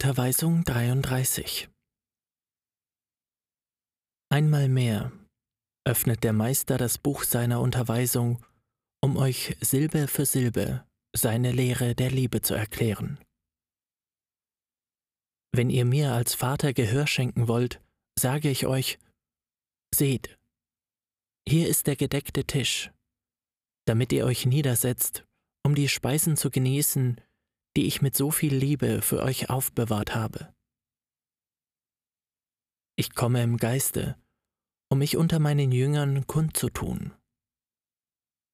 Unterweisung 33 Einmal mehr öffnet der Meister das Buch seiner Unterweisung, um euch Silbe für Silbe seine Lehre der Liebe zu erklären. Wenn ihr mir als Vater Gehör schenken wollt, sage ich euch, seht, hier ist der gedeckte Tisch, damit ihr euch niedersetzt, um die Speisen zu genießen, die ich mit so viel Liebe für euch aufbewahrt habe. Ich komme im Geiste, um mich unter meinen Jüngern kundzutun.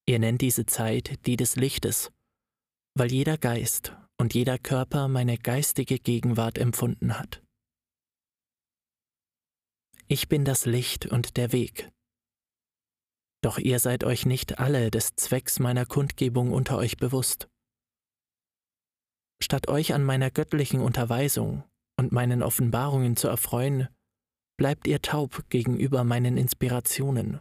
Ihr nennt diese Zeit die des Lichtes, weil jeder Geist und jeder Körper meine geistige Gegenwart empfunden hat. Ich bin das Licht und der Weg. Doch ihr seid euch nicht alle des Zwecks meiner Kundgebung unter euch bewusst. Statt euch an meiner göttlichen Unterweisung und meinen Offenbarungen zu erfreuen, bleibt ihr taub gegenüber meinen Inspirationen,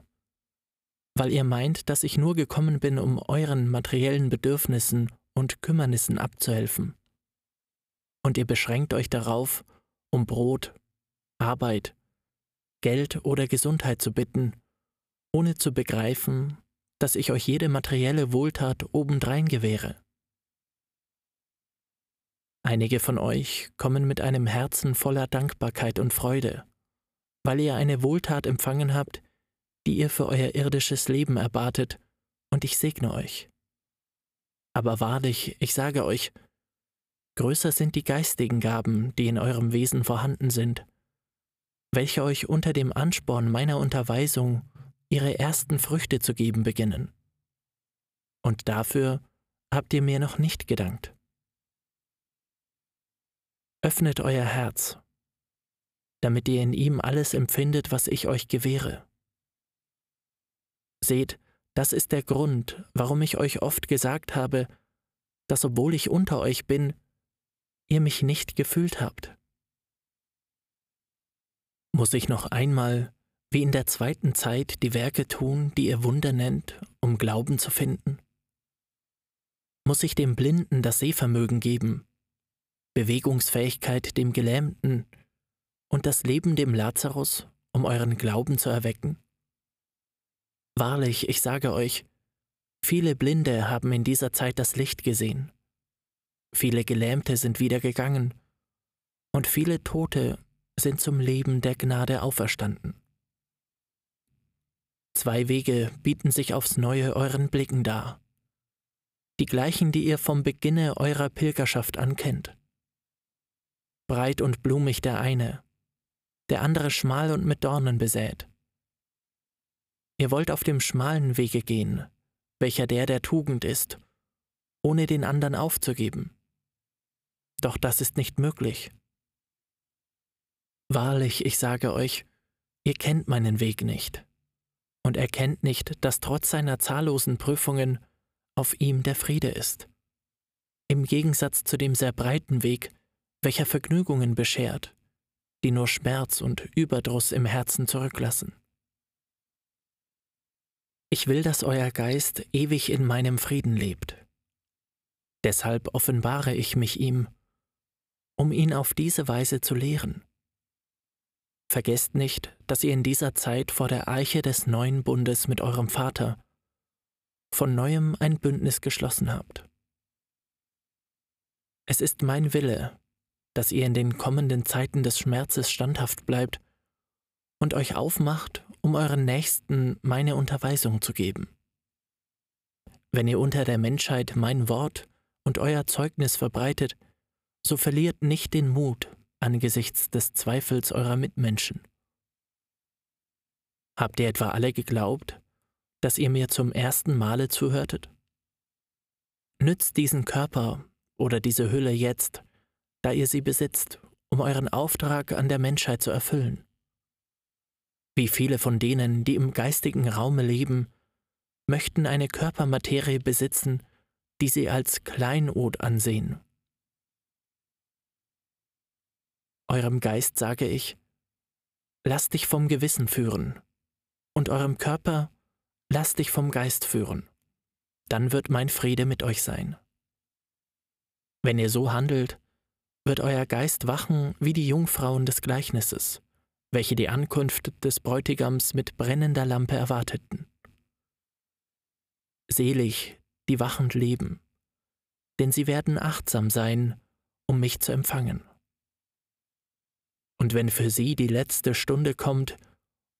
weil ihr meint, dass ich nur gekommen bin, um euren materiellen Bedürfnissen und Kümmernissen abzuhelfen. Und ihr beschränkt euch darauf, um Brot, Arbeit, Geld oder Gesundheit zu bitten, ohne zu begreifen, dass ich euch jede materielle Wohltat obendrein gewähre. Einige von euch kommen mit einem Herzen voller Dankbarkeit und Freude, weil ihr eine Wohltat empfangen habt, die ihr für euer irdisches Leben erbatet, und ich segne euch. Aber wahrlich, ich sage euch, größer sind die geistigen Gaben, die in eurem Wesen vorhanden sind, welche euch unter dem Ansporn meiner Unterweisung ihre ersten Früchte zu geben beginnen. Und dafür habt ihr mir noch nicht gedankt. Öffnet euer Herz, damit ihr in ihm alles empfindet, was ich euch gewähre. Seht, das ist der Grund, warum ich euch oft gesagt habe, dass obwohl ich unter euch bin, ihr mich nicht gefühlt habt. Muss ich noch einmal, wie in der zweiten Zeit, die Werke tun, die ihr Wunder nennt, um Glauben zu finden? Muss ich dem Blinden das Sehvermögen geben, Bewegungsfähigkeit dem Gelähmten und das Leben dem Lazarus, um euren Glauben zu erwecken? Wahrlich, ich sage euch, viele Blinde haben in dieser Zeit das Licht gesehen, viele Gelähmte sind wieder gegangen, und viele Tote sind zum Leben der Gnade auferstanden. Zwei Wege bieten sich aufs neue euren Blicken dar, die gleichen, die ihr vom Beginne eurer Pilgerschaft ankennt. Breit und blumig der eine, der andere schmal und mit Dornen besät. Ihr wollt auf dem schmalen Wege gehen, welcher der der Tugend ist, ohne den anderen aufzugeben. Doch das ist nicht möglich. Wahrlich, ich sage euch, ihr kennt meinen Weg nicht und erkennt nicht, dass trotz seiner zahllosen Prüfungen auf ihm der Friede ist. Im Gegensatz zu dem sehr breiten Weg, welcher Vergnügungen beschert, die nur Schmerz und Überdruss im Herzen zurücklassen. Ich will, dass euer Geist ewig in meinem Frieden lebt. Deshalb offenbare ich mich ihm, um ihn auf diese Weise zu lehren. Vergesst nicht, dass ihr in dieser Zeit vor der Eiche des neuen Bundes mit eurem Vater von neuem ein Bündnis geschlossen habt. Es ist mein Wille, dass ihr in den kommenden Zeiten des Schmerzes standhaft bleibt und euch aufmacht, um euren Nächsten meine Unterweisung zu geben. Wenn ihr unter der Menschheit mein Wort und euer Zeugnis verbreitet, so verliert nicht den Mut angesichts des Zweifels eurer Mitmenschen. Habt ihr etwa alle geglaubt, dass ihr mir zum ersten Male zuhörtet? Nützt diesen Körper oder diese Hülle jetzt, da ihr sie besitzt, um euren Auftrag an der Menschheit zu erfüllen. Wie viele von denen, die im geistigen Raume leben, möchten eine Körpermaterie besitzen, die sie als Kleinod ansehen. Eurem Geist sage ich, lasst dich vom Gewissen führen, und eurem Körper, lasst dich vom Geist führen, dann wird mein Friede mit euch sein. Wenn ihr so handelt, wird euer Geist wachen wie die Jungfrauen des Gleichnisses, welche die Ankunft des Bräutigams mit brennender Lampe erwarteten. Selig, die wachend leben, denn sie werden achtsam sein, um mich zu empfangen. Und wenn für sie die letzte Stunde kommt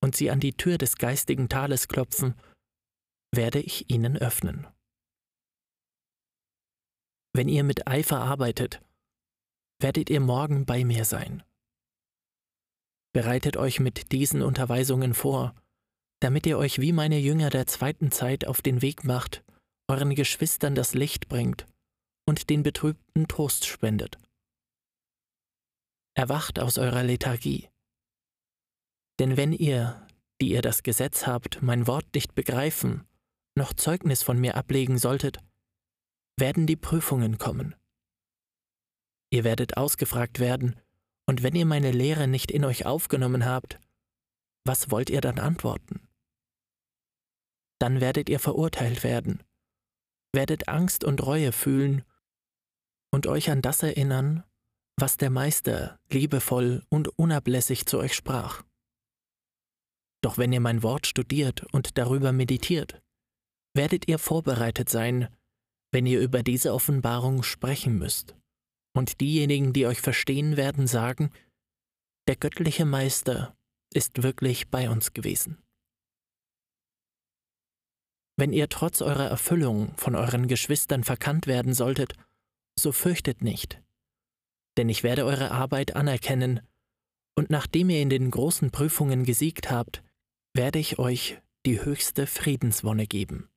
und sie an die Tür des geistigen Tales klopfen, werde ich ihnen öffnen. Wenn ihr mit Eifer arbeitet, werdet ihr morgen bei mir sein. Bereitet euch mit diesen Unterweisungen vor, damit ihr euch wie meine Jünger der zweiten Zeit auf den Weg macht, euren Geschwistern das Licht bringt und den Betrübten Trost spendet. Erwacht aus eurer Lethargie. Denn wenn ihr, die ihr das Gesetz habt, mein Wort nicht begreifen, noch Zeugnis von mir ablegen solltet, werden die Prüfungen kommen. Ihr werdet ausgefragt werden, und wenn ihr meine Lehre nicht in euch aufgenommen habt, was wollt ihr dann antworten? Dann werdet ihr verurteilt werden, werdet Angst und Reue fühlen und euch an das erinnern, was der Meister liebevoll und unablässig zu euch sprach. Doch wenn ihr mein Wort studiert und darüber meditiert, werdet ihr vorbereitet sein, wenn ihr über diese Offenbarung sprechen müsst. Und diejenigen, die euch verstehen, werden sagen, der göttliche Meister ist wirklich bei uns gewesen. Wenn ihr trotz eurer Erfüllung von euren Geschwistern verkannt werden solltet, so fürchtet nicht, denn ich werde eure Arbeit anerkennen, und nachdem ihr in den großen Prüfungen gesiegt habt, werde ich euch die höchste Friedenswonne geben.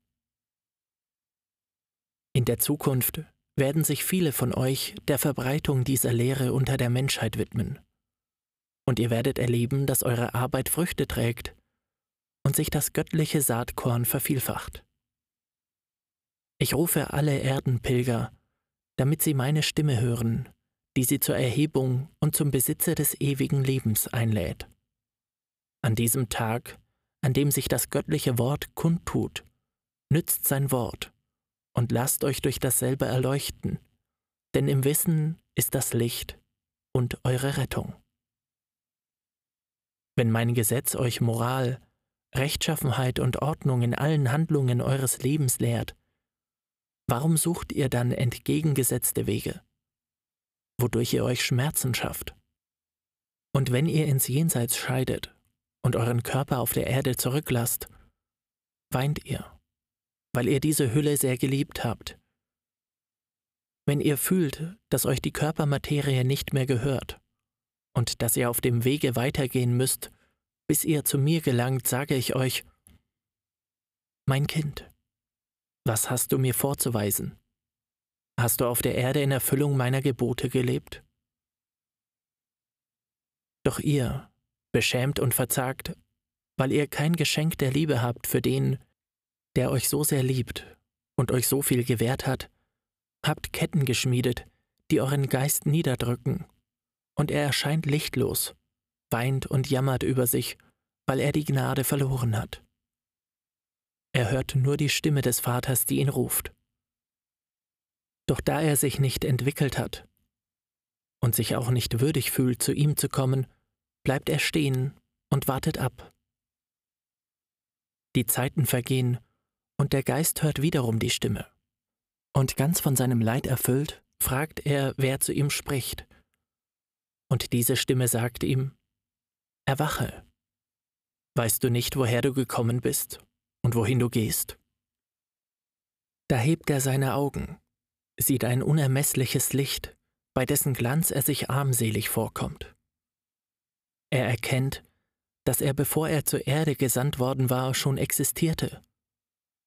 In der Zukunft werden sich viele von euch der Verbreitung dieser Lehre unter der Menschheit widmen. Und ihr werdet erleben, dass eure Arbeit Früchte trägt und sich das göttliche Saatkorn vervielfacht. Ich rufe alle Erdenpilger, damit sie meine Stimme hören, die sie zur Erhebung und zum Besitze des ewigen Lebens einlädt. An diesem Tag, an dem sich das göttliche Wort kundtut, nützt sein Wort und lasst euch durch dasselbe erleuchten, denn im Wissen ist das Licht und eure Rettung. Wenn mein Gesetz euch Moral, Rechtschaffenheit und Ordnung in allen Handlungen eures Lebens lehrt, warum sucht ihr dann entgegengesetzte Wege, wodurch ihr euch Schmerzen schafft? Und wenn ihr ins Jenseits scheidet und euren Körper auf der Erde zurücklasst, weint ihr weil ihr diese Hülle sehr geliebt habt. Wenn ihr fühlt, dass euch die Körpermaterie nicht mehr gehört und dass ihr auf dem Wege weitergehen müsst, bis ihr zu mir gelangt, sage ich euch, mein Kind, was hast du mir vorzuweisen? Hast du auf der Erde in Erfüllung meiner Gebote gelebt? Doch ihr, beschämt und verzagt, weil ihr kein Geschenk der Liebe habt für den, der euch so sehr liebt und euch so viel gewährt hat, habt Ketten geschmiedet, die euren Geist niederdrücken, und er erscheint lichtlos, weint und jammert über sich, weil er die Gnade verloren hat. Er hört nur die Stimme des Vaters, die ihn ruft. Doch da er sich nicht entwickelt hat und sich auch nicht würdig fühlt, zu ihm zu kommen, bleibt er stehen und wartet ab. Die Zeiten vergehen und der Geist hört wiederum die Stimme. Und ganz von seinem Leid erfüllt, fragt er, wer zu ihm spricht. Und diese Stimme sagt ihm, Erwache. Weißt du nicht, woher du gekommen bist und wohin du gehst? Da hebt er seine Augen, sieht ein unermessliches Licht, bei dessen Glanz er sich armselig vorkommt. Er erkennt, dass er, bevor er zur Erde gesandt worden war, schon existierte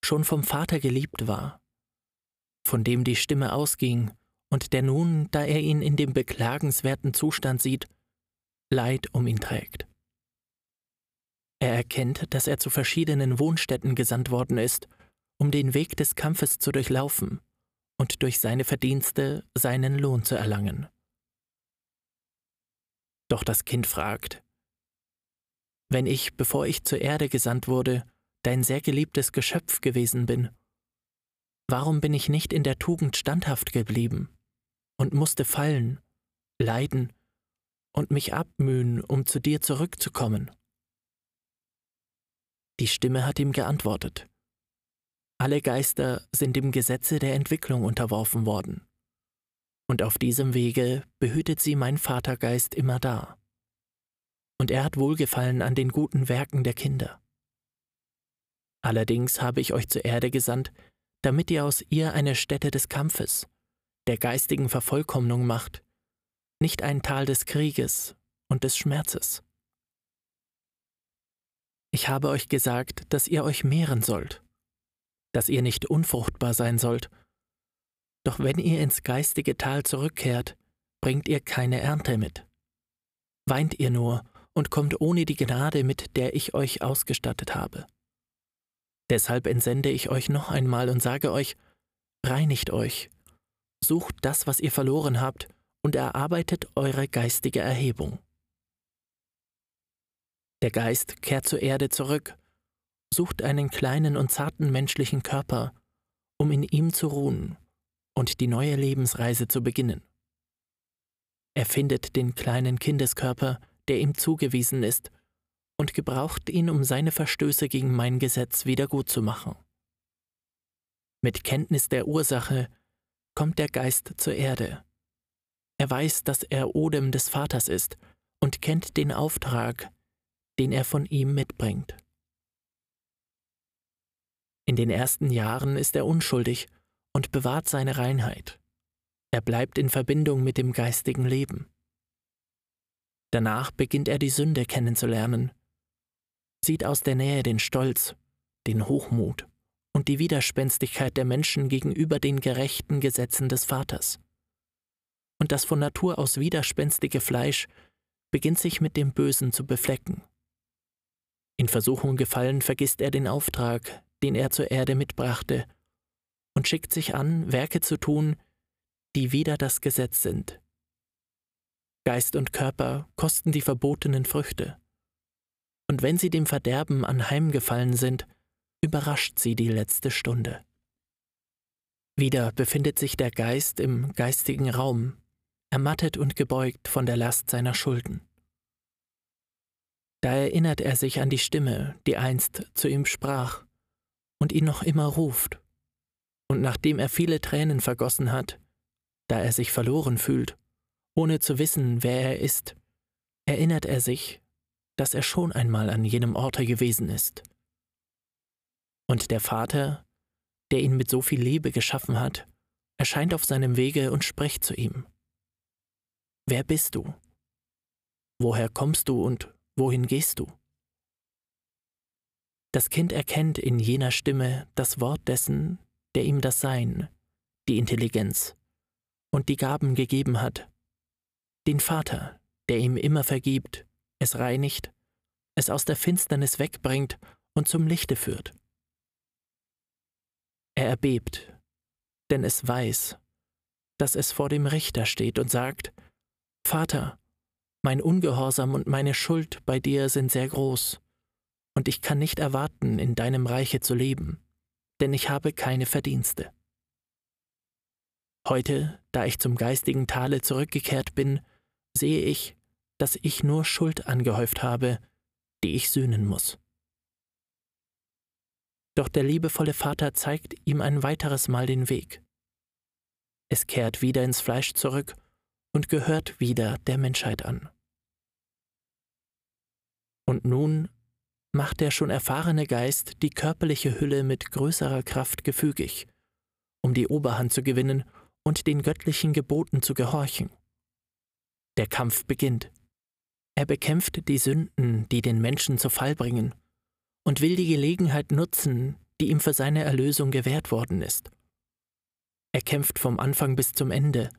schon vom Vater geliebt war, von dem die Stimme ausging und der nun, da er ihn in dem beklagenswerten Zustand sieht, Leid um ihn trägt. Er erkennt, dass er zu verschiedenen Wohnstätten gesandt worden ist, um den Weg des Kampfes zu durchlaufen und durch seine Verdienste seinen Lohn zu erlangen. Doch das Kind fragt, wenn ich, bevor ich zur Erde gesandt wurde, dein sehr geliebtes Geschöpf gewesen bin? Warum bin ich nicht in der Tugend standhaft geblieben und musste fallen, leiden und mich abmühen, um zu dir zurückzukommen. Die Stimme hat ihm geantwortet. Alle Geister sind dem Gesetze der Entwicklung unterworfen worden. Und auf diesem Wege behütet sie mein Vatergeist immer da. Und er hat Wohlgefallen an den guten Werken der Kinder. Allerdings habe ich euch zur Erde gesandt, damit ihr aus ihr eine Stätte des Kampfes, der geistigen Vervollkommnung macht, nicht ein Tal des Krieges und des Schmerzes. Ich habe euch gesagt, dass ihr euch mehren sollt, dass ihr nicht unfruchtbar sein sollt. Doch wenn ihr ins geistige Tal zurückkehrt, bringt ihr keine Ernte mit. Weint ihr nur und kommt ohne die Gnade mit, der ich euch ausgestattet habe. Deshalb entsende ich euch noch einmal und sage euch, reinigt euch, sucht das, was ihr verloren habt, und erarbeitet eure geistige Erhebung. Der Geist kehrt zur Erde zurück, sucht einen kleinen und zarten menschlichen Körper, um in ihm zu ruhen und die neue Lebensreise zu beginnen. Er findet den kleinen Kindeskörper, der ihm zugewiesen ist, und gebraucht ihn, um seine Verstöße gegen mein Gesetz wiedergutzumachen. Mit Kenntnis der Ursache kommt der Geist zur Erde. Er weiß, dass er Odem des Vaters ist und kennt den Auftrag, den er von ihm mitbringt. In den ersten Jahren ist er unschuldig und bewahrt seine Reinheit. Er bleibt in Verbindung mit dem geistigen Leben. Danach beginnt er die Sünde kennenzulernen, sieht aus der Nähe den Stolz, den Hochmut und die Widerspenstigkeit der Menschen gegenüber den gerechten Gesetzen des Vaters. Und das von Natur aus widerspenstige Fleisch beginnt sich mit dem Bösen zu beflecken. In Versuchung gefallen vergisst er den Auftrag, den er zur Erde mitbrachte, und schickt sich an, Werke zu tun, die wider das Gesetz sind. Geist und Körper kosten die verbotenen Früchte. Und wenn sie dem Verderben anheimgefallen sind, überrascht sie die letzte Stunde. Wieder befindet sich der Geist im geistigen Raum, ermattet und gebeugt von der Last seiner Schulden. Da erinnert er sich an die Stimme, die einst zu ihm sprach und ihn noch immer ruft. Und nachdem er viele Tränen vergossen hat, da er sich verloren fühlt, ohne zu wissen, wer er ist, erinnert er sich, dass er schon einmal an jenem Orte gewesen ist. Und der Vater, der ihn mit so viel Liebe geschaffen hat, erscheint auf seinem Wege und spricht zu ihm. Wer bist du? Woher kommst du und Wohin gehst du? Das Kind erkennt in jener Stimme das Wort dessen, der ihm das Sein, die Intelligenz und die Gaben gegeben hat, den Vater, der ihm immer vergibt, es reinigt, es aus der Finsternis wegbringt und zum Lichte führt. Er erbebt, denn es weiß, dass es vor dem Richter steht und sagt, Vater, mein Ungehorsam und meine Schuld bei dir sind sehr groß, und ich kann nicht erwarten, in deinem Reiche zu leben, denn ich habe keine Verdienste. Heute, da ich zum geistigen Tale zurückgekehrt bin, sehe ich, dass ich nur Schuld angehäuft habe, die ich sühnen muss. Doch der liebevolle Vater zeigt ihm ein weiteres Mal den Weg. Es kehrt wieder ins Fleisch zurück und gehört wieder der Menschheit an. Und nun macht der schon erfahrene Geist die körperliche Hülle mit größerer Kraft gefügig, um die Oberhand zu gewinnen und den göttlichen Geboten zu gehorchen. Der Kampf beginnt. Er bekämpft die Sünden, die den Menschen zu Fall bringen, und will die Gelegenheit nutzen, die ihm für seine Erlösung gewährt worden ist. Er kämpft vom Anfang bis zum Ende,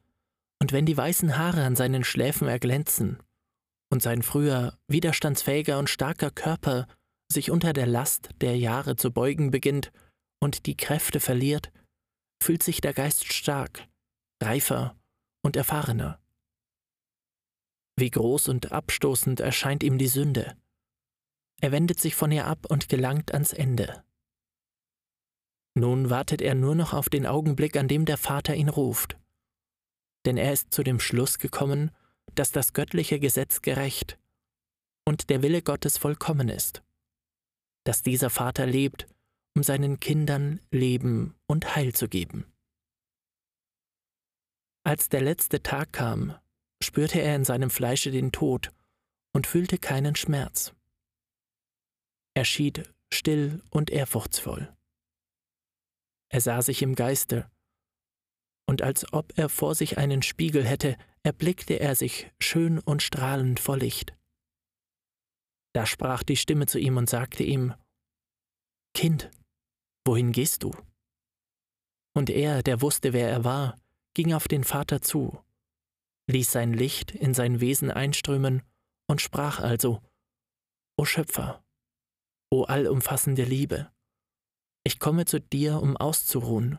und wenn die weißen Haare an seinen Schläfen erglänzen und sein früher widerstandsfähiger und starker Körper sich unter der Last der Jahre zu beugen beginnt und die Kräfte verliert, fühlt sich der Geist stark, reifer und erfahrener. Wie groß und abstoßend erscheint ihm die Sünde. Er wendet sich von ihr ab und gelangt ans Ende. Nun wartet er nur noch auf den Augenblick, an dem der Vater ihn ruft denn er ist zu dem Schluss gekommen, dass das göttliche Gesetz gerecht und der Wille Gottes vollkommen ist, dass dieser Vater lebt, um seinen Kindern Leben und Heil zu geben. Als der letzte Tag kam, spürte er in seinem Fleische den Tod und fühlte keinen Schmerz. Er schied still und ehrfurchtsvoll. Er sah sich im Geiste, und als ob er vor sich einen Spiegel hätte, erblickte er sich schön und strahlend vor Licht. Da sprach die Stimme zu ihm und sagte ihm, Kind, wohin gehst du? Und er, der wusste, wer er war, ging auf den Vater zu, ließ sein Licht in sein Wesen einströmen und sprach also, O Schöpfer, o allumfassende Liebe, ich komme zu dir, um auszuruhen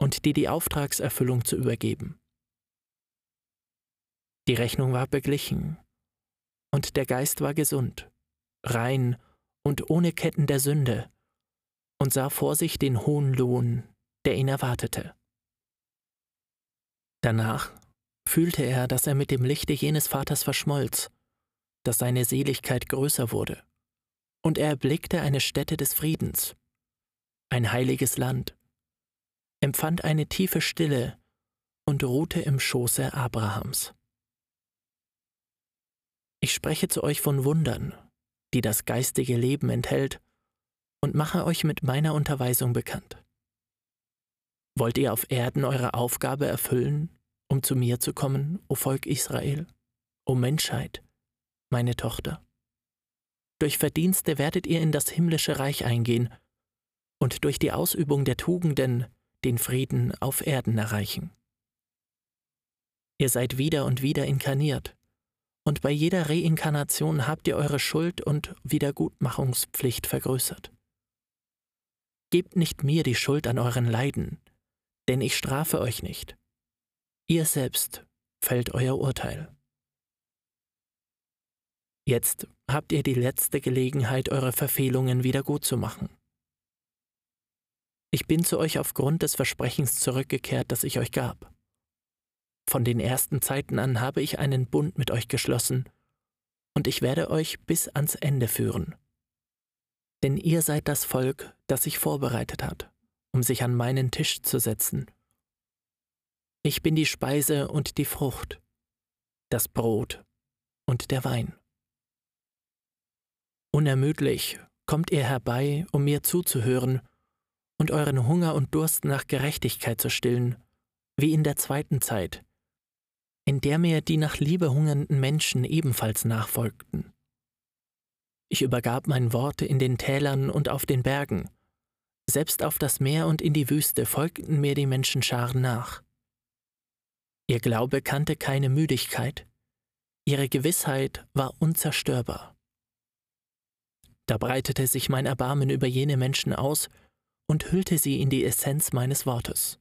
und dir die Auftragserfüllung zu übergeben. Die Rechnung war beglichen, und der Geist war gesund, rein und ohne Ketten der Sünde, und sah vor sich den hohen Lohn, der ihn erwartete. Danach fühlte er, dass er mit dem Lichte jenes Vaters verschmolz, dass seine Seligkeit größer wurde, und er erblickte eine Stätte des Friedens, ein heiliges Land, empfand eine tiefe Stille und ruhte im Schoße Abrahams. Ich spreche zu euch von Wundern, die das geistige Leben enthält, und mache euch mit meiner Unterweisung bekannt. Wollt ihr auf Erden eure Aufgabe erfüllen, um zu mir zu kommen, o Volk Israel, o Menschheit, meine Tochter? Durch Verdienste werdet ihr in das himmlische Reich eingehen und durch die Ausübung der Tugenden den Frieden auf Erden erreichen. Ihr seid wieder und wieder inkarniert, und bei jeder Reinkarnation habt ihr eure Schuld und Wiedergutmachungspflicht vergrößert. Gebt nicht mir die Schuld an euren Leiden, denn ich strafe euch nicht. Ihr selbst fällt euer Urteil. Jetzt habt ihr die letzte Gelegenheit, eure Verfehlungen wiedergutzumachen. Ich bin zu euch aufgrund des Versprechens zurückgekehrt, das ich euch gab. Von den ersten Zeiten an habe ich einen Bund mit euch geschlossen, und ich werde euch bis ans Ende führen. Denn ihr seid das Volk, das sich vorbereitet hat, um sich an meinen Tisch zu setzen. Ich bin die Speise und die Frucht, das Brot und der Wein. Unermüdlich kommt ihr herbei, um mir zuzuhören und euren Hunger und Durst nach Gerechtigkeit zu stillen, wie in der zweiten Zeit, in der mir die nach Liebe hungernden Menschen ebenfalls nachfolgten. Ich übergab mein Wort in den Tälern und auf den Bergen, selbst auf das Meer und in die Wüste folgten mir die Menschenscharen nach. Ihr Glaube kannte keine Müdigkeit, ihre Gewissheit war unzerstörbar. Da breitete sich mein Erbarmen über jene Menschen aus und hüllte sie in die Essenz meines Wortes.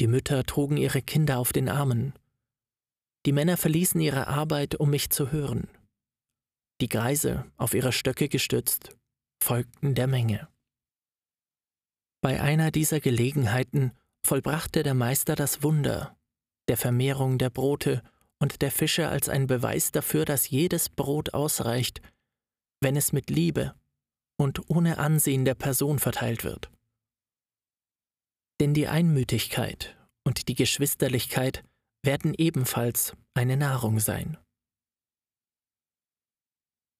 Die Mütter trugen ihre Kinder auf den Armen. Die Männer verließen ihre Arbeit, um mich zu hören. Die Greise, auf ihre Stöcke gestützt, folgten der Menge. Bei einer dieser Gelegenheiten vollbrachte der Meister das Wunder der Vermehrung der Brote und der Fische als ein Beweis dafür, dass jedes Brot ausreicht, wenn es mit Liebe und ohne Ansehen der Person verteilt wird. Denn die Einmütigkeit und die Geschwisterlichkeit werden ebenfalls eine Nahrung sein.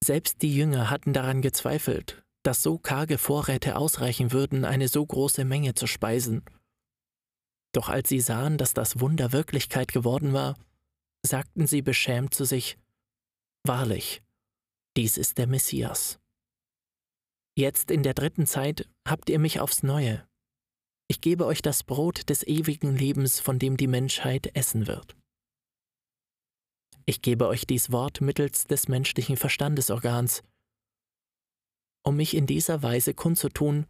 Selbst die Jünger hatten daran gezweifelt, dass so karge Vorräte ausreichen würden, eine so große Menge zu speisen. Doch als sie sahen, dass das Wunder Wirklichkeit geworden war, sagten sie beschämt zu sich, Wahrlich, dies ist der Messias. Jetzt in der dritten Zeit habt ihr mich aufs neue. Ich gebe euch das Brot des ewigen Lebens, von dem die Menschheit essen wird. Ich gebe euch dies Wort mittels des menschlichen Verstandesorgans. Um mich in dieser Weise kundzutun,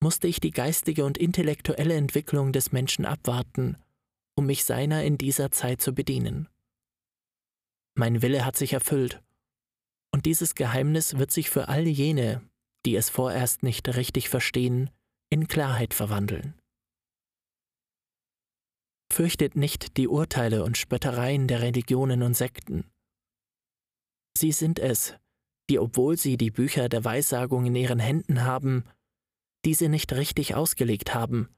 musste ich die geistige und intellektuelle Entwicklung des Menschen abwarten, um mich seiner in dieser Zeit zu bedienen. Mein Wille hat sich erfüllt, und dieses Geheimnis wird sich für all jene, die es vorerst nicht richtig verstehen, in Klarheit verwandeln. fürchtet nicht die Urteile und Spöttereien der Religionen und Sekten. Sie sind es, die, obwohl sie die Bücher der Weissagung in ihren Händen haben, diese nicht richtig ausgelegt haben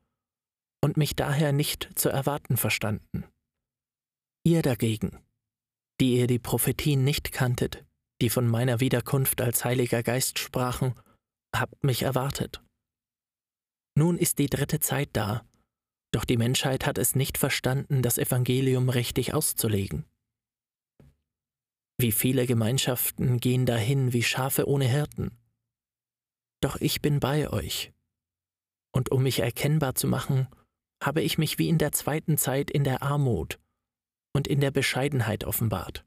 und mich daher nicht zu erwarten verstanden. Ihr dagegen, die ihr die Prophetien nicht kanntet, die von meiner Wiederkunft als Heiliger Geist sprachen, habt mich erwartet. Nun ist die dritte Zeit da, doch die Menschheit hat es nicht verstanden, das Evangelium richtig auszulegen. Wie viele Gemeinschaften gehen dahin wie Schafe ohne Hirten. Doch ich bin bei euch. Und um mich erkennbar zu machen, habe ich mich wie in der zweiten Zeit in der Armut und in der Bescheidenheit offenbart.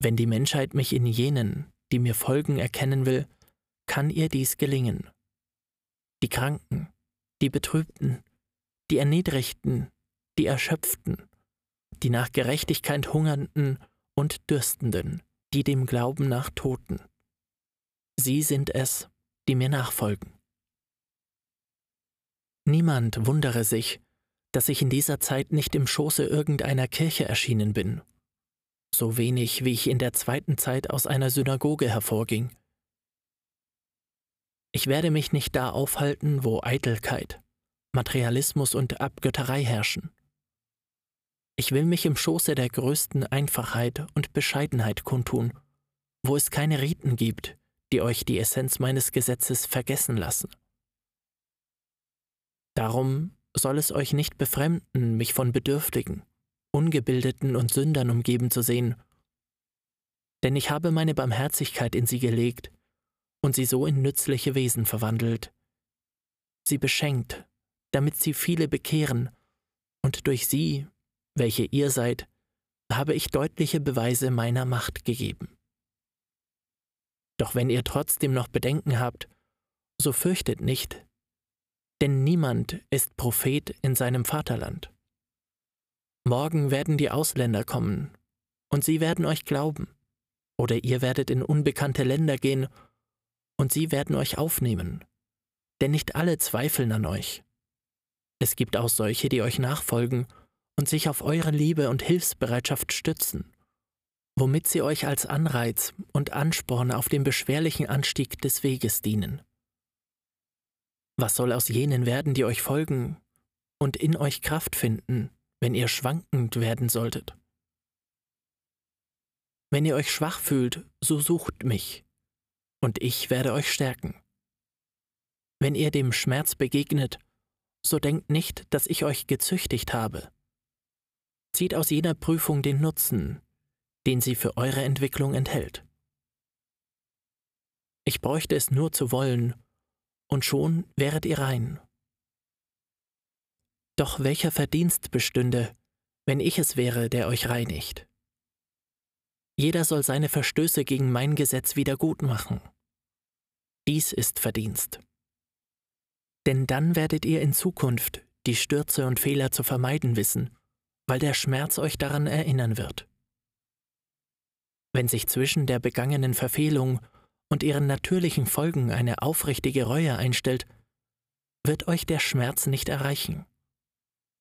Wenn die Menschheit mich in jenen, die mir folgen, erkennen will, kann ihr dies gelingen. Die Kranken, die Betrübten, die Erniedrigten, die Erschöpften, die nach Gerechtigkeit Hungernden und Dürstenden, die dem Glauben nach Toten. Sie sind es, die mir nachfolgen. Niemand wundere sich, dass ich in dieser Zeit nicht im Schoße irgendeiner Kirche erschienen bin, so wenig wie ich in der zweiten Zeit aus einer Synagoge hervorging. Ich werde mich nicht da aufhalten, wo Eitelkeit, Materialismus und Abgötterei herrschen. Ich will mich im Schoße der größten Einfachheit und Bescheidenheit kundtun, wo es keine Riten gibt, die euch die Essenz meines Gesetzes vergessen lassen. Darum soll es euch nicht befremden, mich von Bedürftigen, Ungebildeten und Sündern umgeben zu sehen, denn ich habe meine Barmherzigkeit in sie gelegt und sie so in nützliche Wesen verwandelt, sie beschenkt, damit sie viele bekehren, und durch sie welche ihr seid, habe ich deutliche Beweise meiner Macht gegeben. Doch wenn ihr trotzdem noch Bedenken habt, so fürchtet nicht, denn niemand ist Prophet in seinem Vaterland. Morgen werden die Ausländer kommen, und sie werden euch glauben, oder ihr werdet in unbekannte Länder gehen, und sie werden euch aufnehmen, denn nicht alle zweifeln an euch. Es gibt auch solche, die euch nachfolgen und sich auf eure Liebe und Hilfsbereitschaft stützen, womit sie euch als Anreiz und Ansporn auf dem beschwerlichen Anstieg des Weges dienen. Was soll aus jenen werden, die euch folgen und in euch Kraft finden, wenn ihr schwankend werden solltet? Wenn ihr euch schwach fühlt, so sucht mich, und ich werde euch stärken. Wenn ihr dem Schmerz begegnet, so denkt nicht, dass ich euch gezüchtigt habe, Zieht aus jeder Prüfung den Nutzen, den sie für eure Entwicklung enthält. Ich bräuchte es nur zu wollen, und schon wäret ihr rein. Doch welcher Verdienst bestünde, wenn ich es wäre, der euch reinigt? Jeder soll seine Verstöße gegen mein Gesetz wieder gut machen. Dies ist Verdienst. Denn dann werdet ihr in Zukunft die Stürze und Fehler zu vermeiden wissen weil der Schmerz euch daran erinnern wird. Wenn sich zwischen der begangenen Verfehlung und ihren natürlichen Folgen eine aufrichtige Reue einstellt, wird euch der Schmerz nicht erreichen.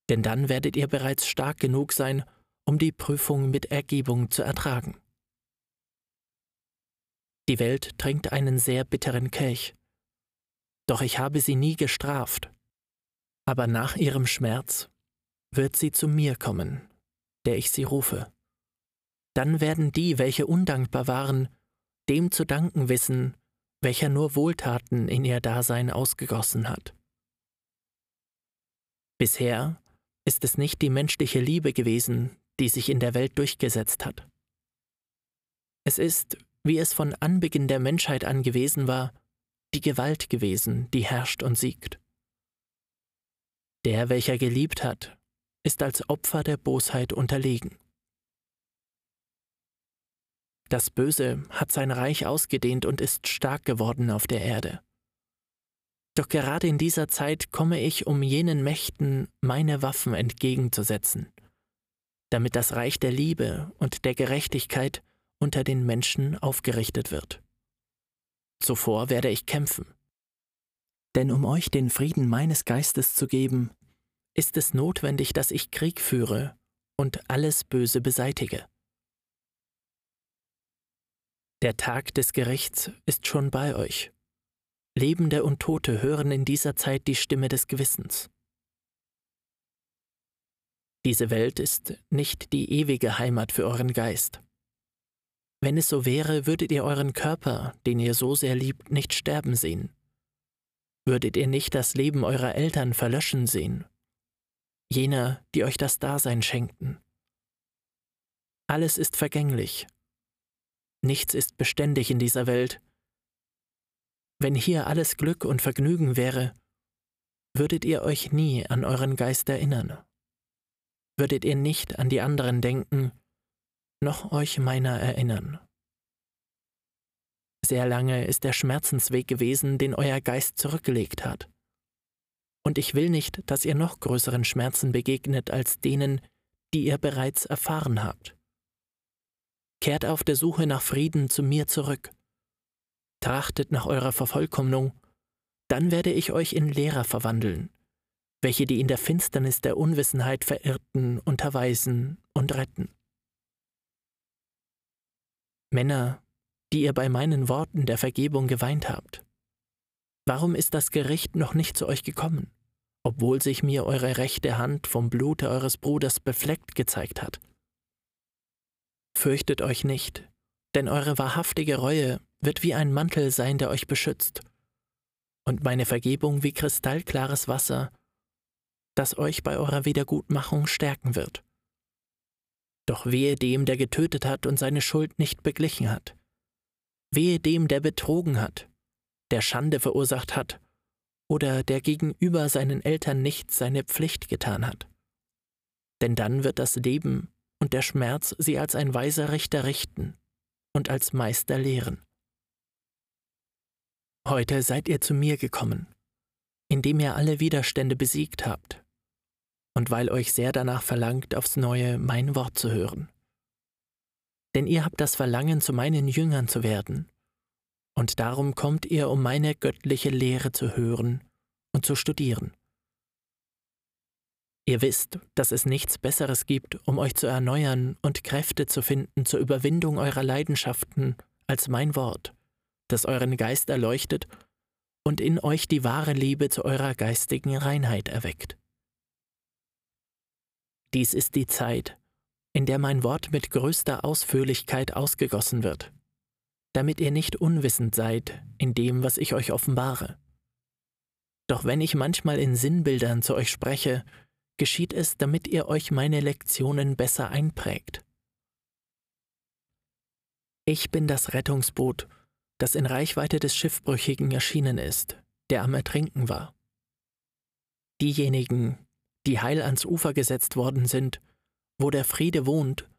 Denn dann werdet ihr bereits stark genug sein, um die Prüfung mit Ergebung zu ertragen. Die Welt trinkt einen sehr bitteren Kelch, doch ich habe sie nie gestraft, aber nach ihrem Schmerz wird sie zu mir kommen, der ich sie rufe. Dann werden die, welche undankbar waren, dem zu danken wissen, welcher nur Wohltaten in ihr Dasein ausgegossen hat. Bisher ist es nicht die menschliche Liebe gewesen, die sich in der Welt durchgesetzt hat. Es ist, wie es von Anbeginn der Menschheit an gewesen war, die Gewalt gewesen, die herrscht und siegt. Der, welcher geliebt hat, ist als Opfer der Bosheit unterlegen. Das Böse hat sein Reich ausgedehnt und ist stark geworden auf der Erde. Doch gerade in dieser Zeit komme ich, um jenen Mächten meine Waffen entgegenzusetzen, damit das Reich der Liebe und der Gerechtigkeit unter den Menschen aufgerichtet wird. Zuvor werde ich kämpfen. Denn um euch den Frieden meines Geistes zu geben, ist es notwendig, dass ich Krieg führe und alles Böse beseitige. Der Tag des Gerichts ist schon bei euch. Lebende und Tote hören in dieser Zeit die Stimme des Gewissens. Diese Welt ist nicht die ewige Heimat für euren Geist. Wenn es so wäre, würdet ihr euren Körper, den ihr so sehr liebt, nicht sterben sehen. Würdet ihr nicht das Leben eurer Eltern verlöschen sehen, jener, die euch das Dasein schenkten. Alles ist vergänglich. Nichts ist beständig in dieser Welt. Wenn hier alles Glück und Vergnügen wäre, würdet ihr euch nie an euren Geist erinnern würdet ihr nicht an die anderen denken, noch euch meiner erinnern. Sehr lange ist der Schmerzensweg gewesen, den euer Geist zurückgelegt hat. Und ich will nicht, dass ihr noch größeren Schmerzen begegnet als denen, die ihr bereits erfahren habt. Kehrt auf der Suche nach Frieden zu mir zurück. Trachtet nach eurer Vervollkommnung, dann werde ich euch in Lehrer verwandeln, welche die in der Finsternis der Unwissenheit Verirrten unterweisen und retten. Männer, die ihr bei meinen Worten der Vergebung geweint habt, warum ist das Gericht noch nicht zu euch gekommen, obwohl sich mir eure rechte Hand vom Blute eures Bruders befleckt gezeigt hat? Fürchtet euch nicht, denn eure wahrhaftige Reue wird wie ein Mantel sein, der euch beschützt, und meine Vergebung wie kristallklares Wasser, das euch bei eurer Wiedergutmachung stärken wird. Doch wehe dem, der getötet hat und seine Schuld nicht beglichen hat. Wehe dem, der betrogen hat, der Schande verursacht hat oder der gegenüber seinen Eltern nicht seine Pflicht getan hat. Denn dann wird das Leben und der Schmerz sie als ein weiser Richter richten und als Meister lehren. Heute seid ihr zu mir gekommen, indem ihr alle Widerstände besiegt habt und weil euch sehr danach verlangt, aufs neue mein Wort zu hören. Denn ihr habt das Verlangen, zu meinen Jüngern zu werden, und darum kommt ihr, um meine göttliche Lehre zu hören und zu studieren. Ihr wisst, dass es nichts Besseres gibt, um euch zu erneuern und Kräfte zu finden zur Überwindung eurer Leidenschaften, als mein Wort, das euren Geist erleuchtet und in euch die wahre Liebe zu eurer geistigen Reinheit erweckt. Dies ist die Zeit, in der mein Wort mit größter Ausführlichkeit ausgegossen wird, damit ihr nicht unwissend seid in dem, was ich euch offenbare. Doch wenn ich manchmal in Sinnbildern zu euch spreche, geschieht es, damit ihr euch meine Lektionen besser einprägt. Ich bin das Rettungsboot, das in Reichweite des Schiffbrüchigen erschienen ist, der am Ertrinken war. Diejenigen, die heil ans Ufer gesetzt worden sind, wo der Friede wohnt,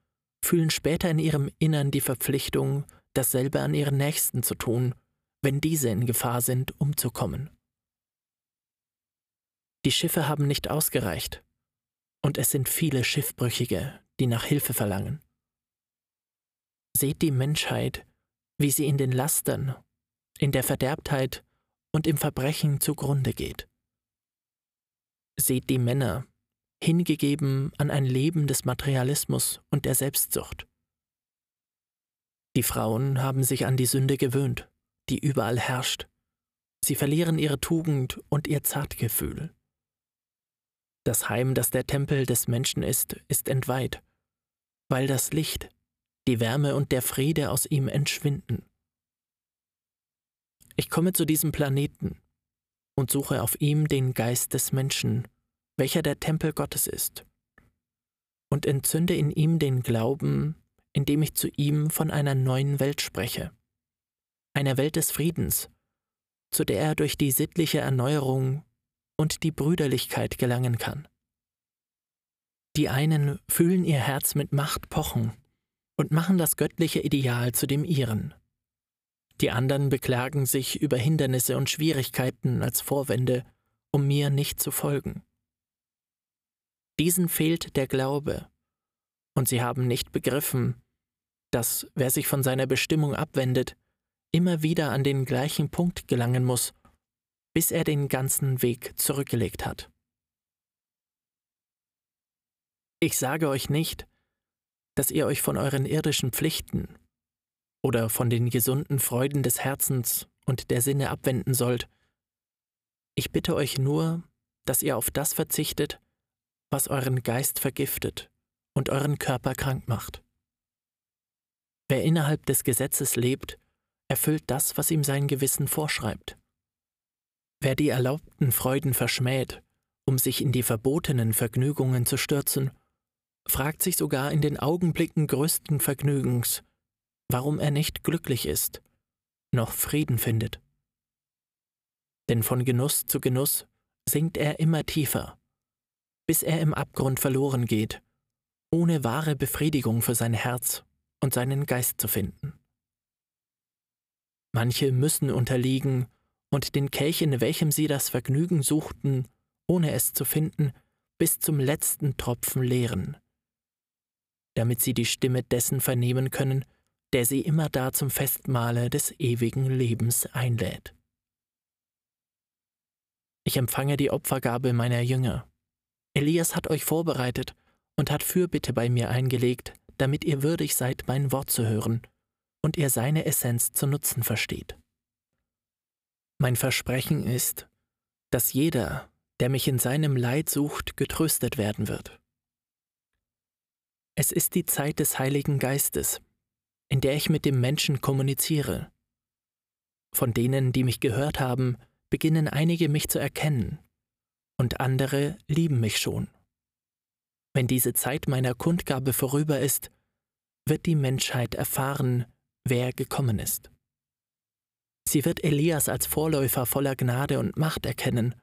fühlen später in ihrem Innern die Verpflichtung, dasselbe an ihren Nächsten zu tun, wenn diese in Gefahr sind, umzukommen. Die Schiffe haben nicht ausgereicht, und es sind viele Schiffbrüchige, die nach Hilfe verlangen. Seht die Menschheit, wie sie in den Lastern, in der Verderbtheit und im Verbrechen zugrunde geht. Seht die Männer, hingegeben an ein Leben des Materialismus und der Selbstsucht. Die Frauen haben sich an die Sünde gewöhnt, die überall herrscht. Sie verlieren ihre Tugend und ihr Zartgefühl. Das Heim, das der Tempel des Menschen ist, ist entweiht, weil das Licht, die Wärme und der Friede aus ihm entschwinden. Ich komme zu diesem Planeten, und suche auf ihm den Geist des Menschen, welcher der Tempel Gottes ist, und entzünde in ihm den Glauben, indem ich zu ihm von einer neuen Welt spreche, einer Welt des Friedens, zu der er durch die sittliche Erneuerung und die Brüderlichkeit gelangen kann. Die einen fühlen ihr Herz mit Macht pochen und machen das göttliche Ideal zu dem ihren. Die anderen beklagen sich über Hindernisse und Schwierigkeiten als Vorwände, um mir nicht zu folgen. Diesen fehlt der Glaube, und sie haben nicht begriffen, dass wer sich von seiner Bestimmung abwendet, immer wieder an den gleichen Punkt gelangen muss, bis er den ganzen Weg zurückgelegt hat. Ich sage euch nicht, dass ihr euch von euren irdischen Pflichten oder von den gesunden Freuden des Herzens und der Sinne abwenden sollt. Ich bitte euch nur, dass ihr auf das verzichtet, was euren Geist vergiftet und euren Körper krank macht. Wer innerhalb des Gesetzes lebt, erfüllt das, was ihm sein Gewissen vorschreibt. Wer die erlaubten Freuden verschmäht, um sich in die verbotenen Vergnügungen zu stürzen, fragt sich sogar in den Augenblicken größten Vergnügens, warum er nicht glücklich ist, noch Frieden findet. Denn von Genuss zu Genuss sinkt er immer tiefer, bis er im Abgrund verloren geht, ohne wahre Befriedigung für sein Herz und seinen Geist zu finden. Manche müssen unterliegen und den Kelch, in welchem sie das Vergnügen suchten, ohne es zu finden, bis zum letzten Tropfen leeren, damit sie die Stimme dessen vernehmen können, der sie immer da zum Festmahle des ewigen Lebens einlädt. Ich empfange die Opfergabe meiner Jünger. Elias hat euch vorbereitet und hat Fürbitte bei mir eingelegt, damit ihr würdig seid, mein Wort zu hören und ihr seine Essenz zu nutzen versteht. Mein Versprechen ist, dass jeder, der mich in seinem Leid sucht, getröstet werden wird. Es ist die Zeit des Heiligen Geistes, in der ich mit dem Menschen kommuniziere. Von denen, die mich gehört haben, beginnen einige mich zu erkennen, und andere lieben mich schon. Wenn diese Zeit meiner Kundgabe vorüber ist, wird die Menschheit erfahren, wer gekommen ist. Sie wird Elias als Vorläufer voller Gnade und Macht erkennen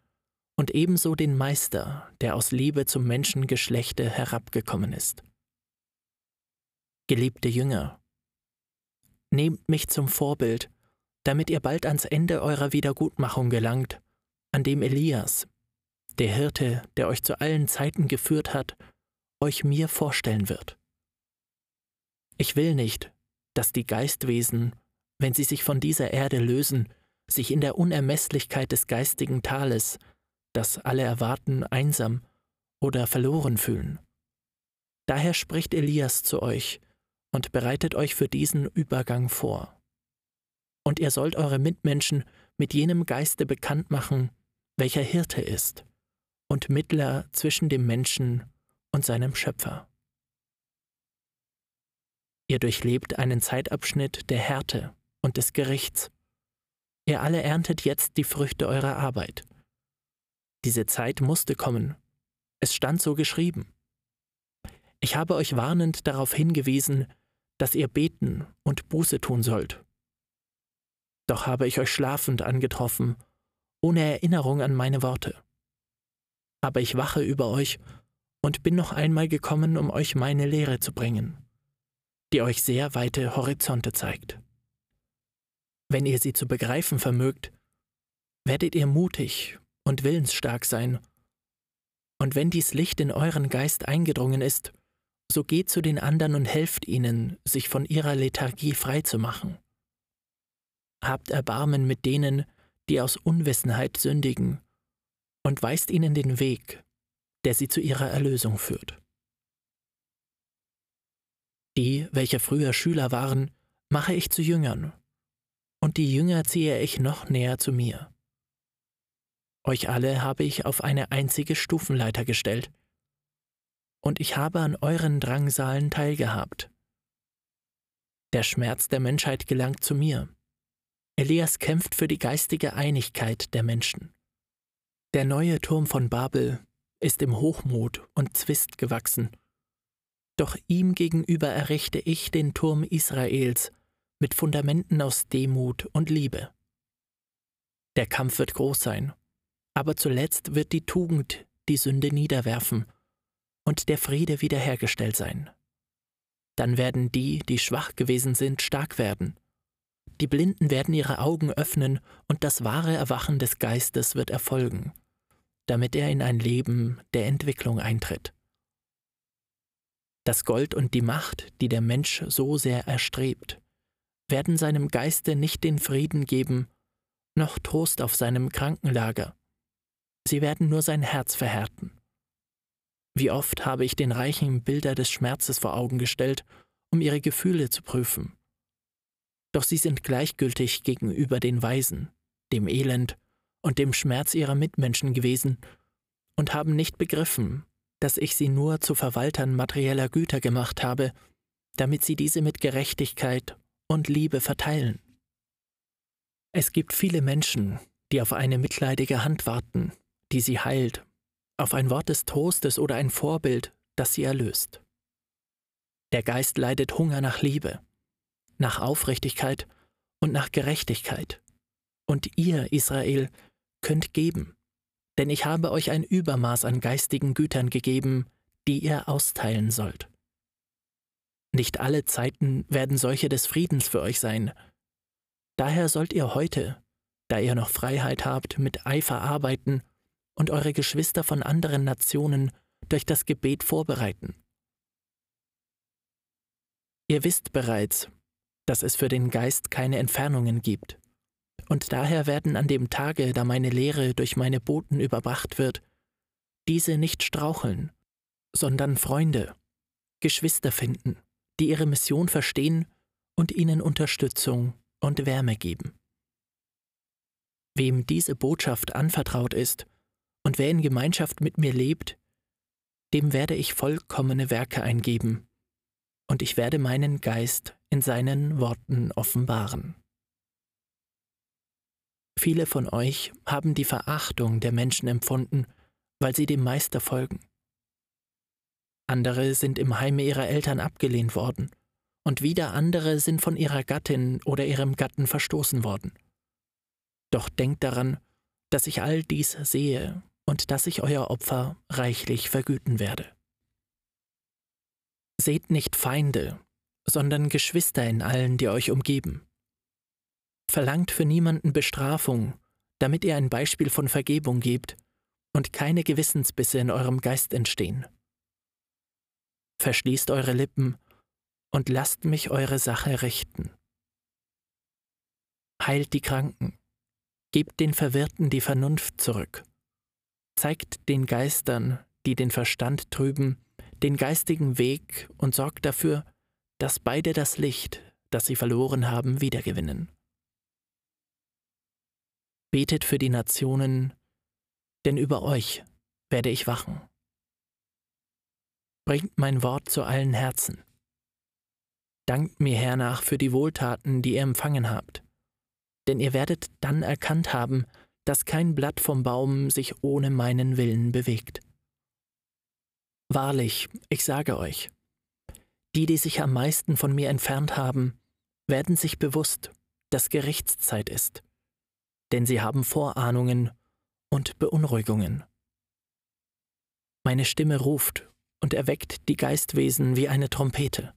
und ebenso den Meister, der aus Liebe zum Menschengeschlechte herabgekommen ist. Geliebte Jünger, nehmt mich zum Vorbild, damit ihr bald ans Ende eurer Wiedergutmachung gelangt, an dem Elias, der Hirte, der euch zu allen Zeiten geführt hat, euch mir vorstellen wird. Ich will nicht, dass die Geistwesen, wenn sie sich von dieser Erde lösen, sich in der Unermesslichkeit des geistigen Tales, das alle erwarten, einsam oder verloren fühlen. Daher spricht Elias zu euch, und bereitet euch für diesen Übergang vor. Und ihr sollt eure Mitmenschen mit jenem Geiste bekannt machen, welcher Hirte ist und Mittler zwischen dem Menschen und seinem Schöpfer. Ihr durchlebt einen Zeitabschnitt der Härte und des Gerichts. Ihr alle erntet jetzt die Früchte eurer Arbeit. Diese Zeit musste kommen. Es stand so geschrieben. Ich habe euch warnend darauf hingewiesen, dass ihr beten und Buße tun sollt. Doch habe ich euch schlafend angetroffen, ohne Erinnerung an meine Worte. Aber ich wache über euch und bin noch einmal gekommen, um euch meine Lehre zu bringen, die euch sehr weite Horizonte zeigt. Wenn ihr sie zu begreifen vermögt, werdet ihr mutig und willensstark sein, und wenn dies Licht in euren Geist eingedrungen ist, so geht zu den anderen und helft ihnen, sich von ihrer Lethargie freizumachen. Habt Erbarmen mit denen, die aus Unwissenheit sündigen, und weist ihnen den Weg, der sie zu ihrer Erlösung führt. Die, welche früher Schüler waren, mache ich zu Jüngern, und die Jünger ziehe ich noch näher zu mir. Euch alle habe ich auf eine einzige Stufenleiter gestellt, und ich habe an euren Drangsalen teilgehabt. Der Schmerz der Menschheit gelangt zu mir. Elias kämpft für die geistige Einigkeit der Menschen. Der neue Turm von Babel ist im Hochmut und Zwist gewachsen. Doch ihm gegenüber errichte ich den Turm Israels mit Fundamenten aus Demut und Liebe. Der Kampf wird groß sein, aber zuletzt wird die Tugend die Sünde niederwerfen und der Friede wiederhergestellt sein. Dann werden die, die schwach gewesen sind, stark werden. Die Blinden werden ihre Augen öffnen und das wahre Erwachen des Geistes wird erfolgen, damit er in ein Leben der Entwicklung eintritt. Das Gold und die Macht, die der Mensch so sehr erstrebt, werden seinem Geiste nicht den Frieden geben, noch Trost auf seinem Krankenlager. Sie werden nur sein Herz verhärten. Wie oft habe ich den Reichen Bilder des Schmerzes vor Augen gestellt, um ihre Gefühle zu prüfen. Doch sie sind gleichgültig gegenüber den Weisen, dem Elend und dem Schmerz ihrer Mitmenschen gewesen und haben nicht begriffen, dass ich sie nur zu Verwaltern materieller Güter gemacht habe, damit sie diese mit Gerechtigkeit und Liebe verteilen. Es gibt viele Menschen, die auf eine mitleidige Hand warten, die sie heilt, auf ein Wort des Trostes oder ein Vorbild, das sie erlöst. Der Geist leidet Hunger nach Liebe, nach Aufrichtigkeit und nach Gerechtigkeit. Und ihr, Israel, könnt geben, denn ich habe euch ein Übermaß an geistigen Gütern gegeben, die ihr austeilen sollt. Nicht alle Zeiten werden solche des Friedens für euch sein. Daher sollt ihr heute, da ihr noch Freiheit habt, mit Eifer arbeiten und eure Geschwister von anderen Nationen durch das Gebet vorbereiten. Ihr wisst bereits, dass es für den Geist keine Entfernungen gibt, und daher werden an dem Tage, da meine Lehre durch meine Boten überbracht wird, diese nicht straucheln, sondern Freunde, Geschwister finden, die ihre Mission verstehen und ihnen Unterstützung und Wärme geben. Wem diese Botschaft anvertraut ist und wer in Gemeinschaft mit mir lebt, dem werde ich vollkommene Werke eingeben, und ich werde meinen Geist in seinen Worten offenbaren. Viele von euch haben die Verachtung der Menschen empfunden, weil sie dem Meister folgen. Andere sind im Heime ihrer Eltern abgelehnt worden, und wieder andere sind von ihrer Gattin oder ihrem Gatten verstoßen worden. Doch denkt daran, dass ich all dies sehe und dass ich euer Opfer reichlich vergüten werde. Seht nicht Feinde, sondern Geschwister in allen, die euch umgeben. Verlangt für niemanden Bestrafung, damit ihr ein Beispiel von Vergebung gebt und keine Gewissensbisse in eurem Geist entstehen. Verschließt eure Lippen und lasst mich eure Sache richten. Heilt die Kranken, gebt den Verwirrten die Vernunft zurück, zeigt den Geistern, die den Verstand trüben, den geistigen Weg und sorgt dafür, dass beide das Licht, das sie verloren haben, wiedergewinnen. Betet für die Nationen, denn über euch werde ich wachen. Bringt mein Wort zu allen Herzen. Dankt mir hernach für die Wohltaten, die ihr empfangen habt, denn ihr werdet dann erkannt haben, dass kein Blatt vom Baum sich ohne meinen Willen bewegt. Wahrlich, ich sage euch, die, die sich am meisten von mir entfernt haben, werden sich bewusst, dass Gerichtszeit ist, denn sie haben Vorahnungen und Beunruhigungen. Meine Stimme ruft und erweckt die Geistwesen wie eine Trompete.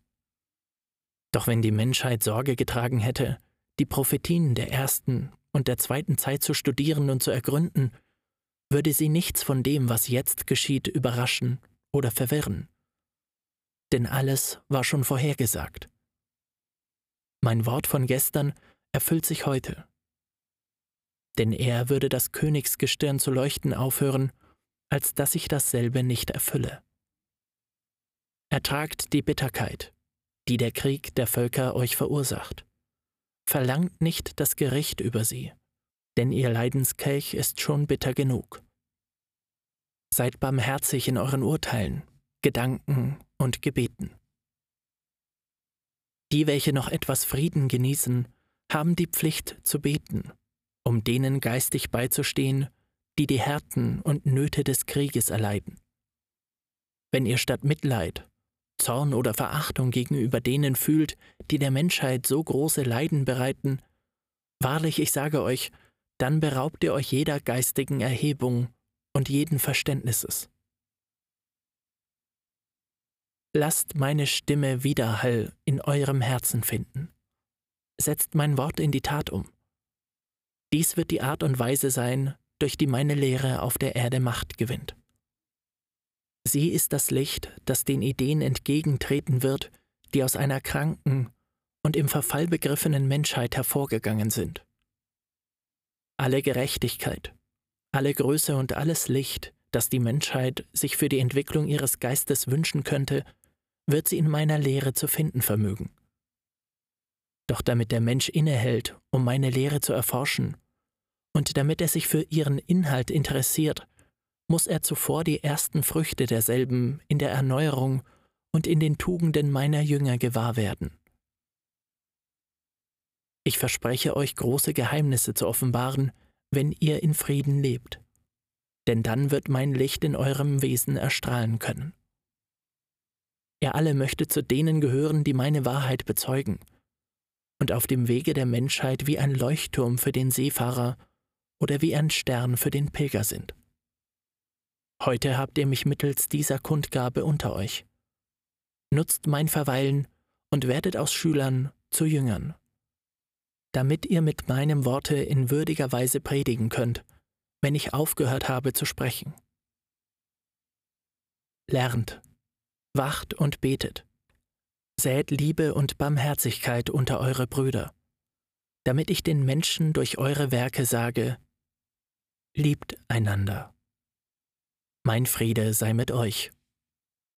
Doch wenn die Menschheit Sorge getragen hätte, die Prophetien der ersten und der zweiten Zeit zu studieren und zu ergründen, würde sie nichts von dem, was jetzt geschieht, überraschen oder verwirren. Denn alles war schon vorhergesagt. Mein Wort von gestern erfüllt sich heute. Denn er würde das Königsgestirn zu leuchten aufhören, als dass ich dasselbe nicht erfülle. Ertragt die Bitterkeit, die der Krieg der Völker euch verursacht. Verlangt nicht das Gericht über sie, denn ihr Leidenskelch ist schon bitter genug. Seid barmherzig in euren Urteilen, Gedanken und Gebeten. Die, welche noch etwas Frieden genießen, haben die Pflicht zu beten, um denen geistig beizustehen, die die Härten und Nöte des Krieges erleiden. Wenn ihr statt Mitleid, Zorn oder Verachtung gegenüber denen fühlt, die der Menschheit so große Leiden bereiten, wahrlich, ich sage euch, dann beraubt ihr euch jeder geistigen Erhebung und jeden Verständnisses. Lasst meine Stimme Widerhall in eurem Herzen finden. Setzt mein Wort in die Tat um. Dies wird die Art und Weise sein, durch die meine Lehre auf der Erde Macht gewinnt. Sie ist das Licht, das den Ideen entgegentreten wird, die aus einer kranken und im Verfall begriffenen Menschheit hervorgegangen sind. Alle Gerechtigkeit, alle Größe und alles Licht, das die Menschheit sich für die Entwicklung ihres Geistes wünschen könnte, wird sie in meiner Lehre zu finden vermögen. Doch damit der Mensch innehält, um meine Lehre zu erforschen, und damit er sich für ihren Inhalt interessiert, muss er zuvor die ersten Früchte derselben in der Erneuerung und in den Tugenden meiner Jünger gewahr werden. Ich verspreche euch große Geheimnisse zu offenbaren, wenn ihr in Frieden lebt, denn dann wird mein Licht in eurem Wesen erstrahlen können. Ihr alle möchtet zu denen gehören, die meine Wahrheit bezeugen, und auf dem Wege der Menschheit wie ein Leuchtturm für den Seefahrer oder wie ein Stern für den Pilger sind. Heute habt ihr mich mittels dieser Kundgabe unter euch. Nutzt mein Verweilen und werdet aus Schülern zu Jüngern, damit ihr mit meinem Worte in würdiger Weise predigen könnt, wenn ich aufgehört habe zu sprechen. Lernt, wacht und betet, sät Liebe und Barmherzigkeit unter eure Brüder, damit ich den Menschen durch eure Werke sage, liebt einander. Mein Friede sei mit euch.